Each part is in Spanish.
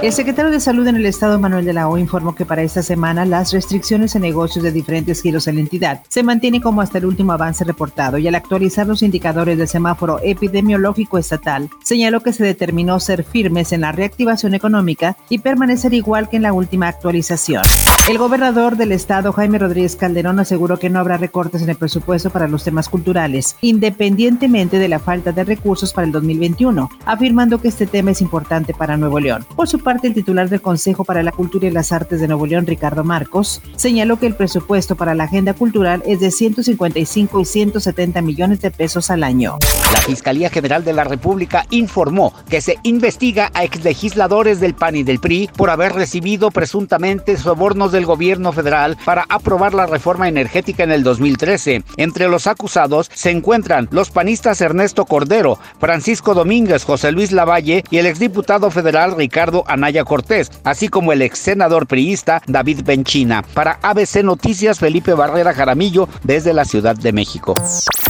El secretario de Salud en el Estado, Manuel de la O, informó que para esta semana las restricciones en negocios de diferentes giros en la entidad se mantienen como hasta el último avance reportado y al actualizar los indicadores del semáforo epidemiológico estatal, señaló que se determinó ser firmes en la reactivación económica y permanecer igual que en la última actualización. El gobernador del estado, Jaime Rodríguez Calderón, aseguró que no habrá recortes en el presupuesto para los temas culturales, independientemente de la falta de recursos para el 2021, afirmando que este tema es importante para Nuevo León. Por su parte, el titular del Consejo para la Cultura y las Artes de Nuevo León, Ricardo Marcos, señaló que el presupuesto para la agenda cultural es de 155 y 170 millones de pesos al año. La Fiscalía General de la República informó que se investiga a exlegisladores del PAN y del PRI por haber recibido presuntamente sobornos del gobierno federal para aprobar la reforma energética en el 2013. Entre los acusados se encuentran los panistas Ernesto Cordero, Francisco Domínguez, José Luis Lavalle y el exdiputado federal Ricardo Anaya Cortés, así como el ex senador priista David Benchina. Para ABC Noticias, Felipe Barrera Jaramillo, desde la Ciudad de México.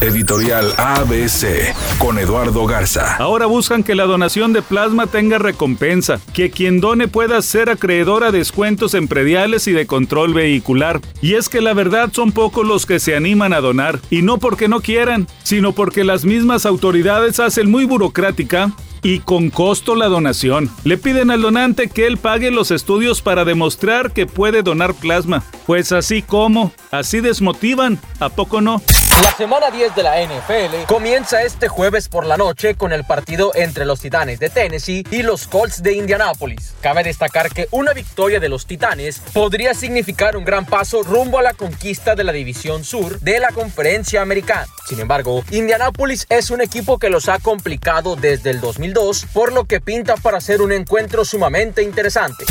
Editorial ABC con Eduardo Garza. Ahora buscan que la donación de plasma tenga recompensa, que quien done pueda ser acreedor a descuentos en prediales y de control vehicular. Y es que la verdad son pocos los que se animan a donar, y no porque no quieran, sino porque las mismas autoridades hacen muy burocrática y con costo la donación. Le piden al donante que él pague los estudios para demostrar que puede donar plasma. Pues así como, así desmotivan, ¿a poco no? La semana 10 de la NFL comienza este jueves por la noche con el partido entre los Titanes de Tennessee y los Colts de Indianápolis. Cabe destacar que una victoria de los Titanes podría significar un gran paso rumbo a la conquista de la División Sur de la Conferencia Americana. Sin embargo, Indianápolis es un equipo que los ha complicado desde el 2002, por lo que pinta para ser un encuentro sumamente interesante.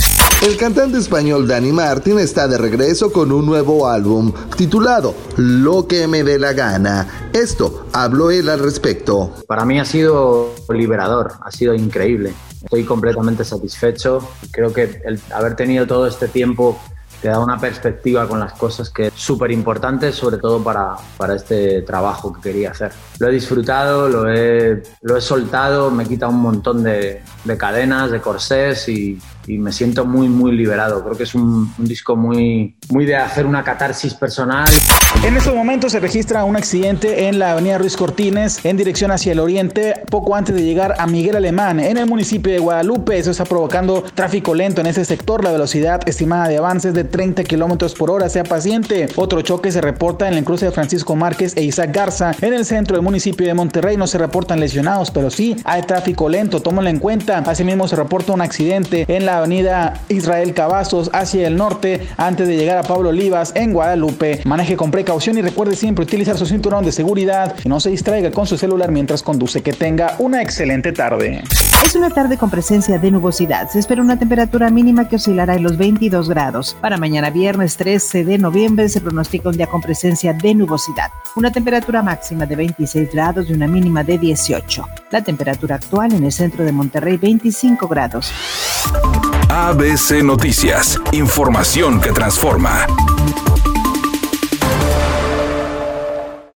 El cantante español Dani Martin está de regreso con un nuevo álbum titulado Lo que me dé la gana. Esto habló él al respecto. Para mí ha sido liberador, ha sido increíble. Estoy completamente satisfecho. Creo que el haber tenido todo este tiempo te da una perspectiva con las cosas que es súper importante, sobre todo para, para este trabajo que quería hacer. Lo he disfrutado, lo he, lo he soltado, me quita un montón de, de cadenas, de corsés y, y, me siento muy, muy liberado. Creo que es un, un, disco muy, muy de hacer una catarsis personal. En estos momentos se registra un accidente en la avenida Ruiz Cortines en dirección hacia el oriente, poco antes de llegar a Miguel Alemán, en el municipio de Guadalupe. Eso está provocando tráfico lento en ese sector. La velocidad estimada de avances de 30 kilómetros por hora. Sea paciente. Otro choque se reporta en el cruce de Francisco Márquez e Isaac Garza. En el centro del municipio de Monterrey no se reportan lesionados, pero sí hay tráfico lento. Tómalo en cuenta. Asimismo, se reporta un accidente en la avenida Israel Cavazos hacia el norte antes de llegar a Pablo Olivas en Guadalupe. Maneje con precaución y recuerde siempre utilizar su cinturón de seguridad y no se distraiga con su celular mientras conduce. Que tenga una excelente tarde. Es una tarde con presencia de nubosidad. Se espera una temperatura mínima que oscilará en los 22 grados. Mañana viernes 13 de noviembre se pronostica un día con presencia de nubosidad. Una temperatura máxima de 26 grados y una mínima de 18. La temperatura actual en el centro de Monterrey 25 grados. ABC Noticias. Información que transforma.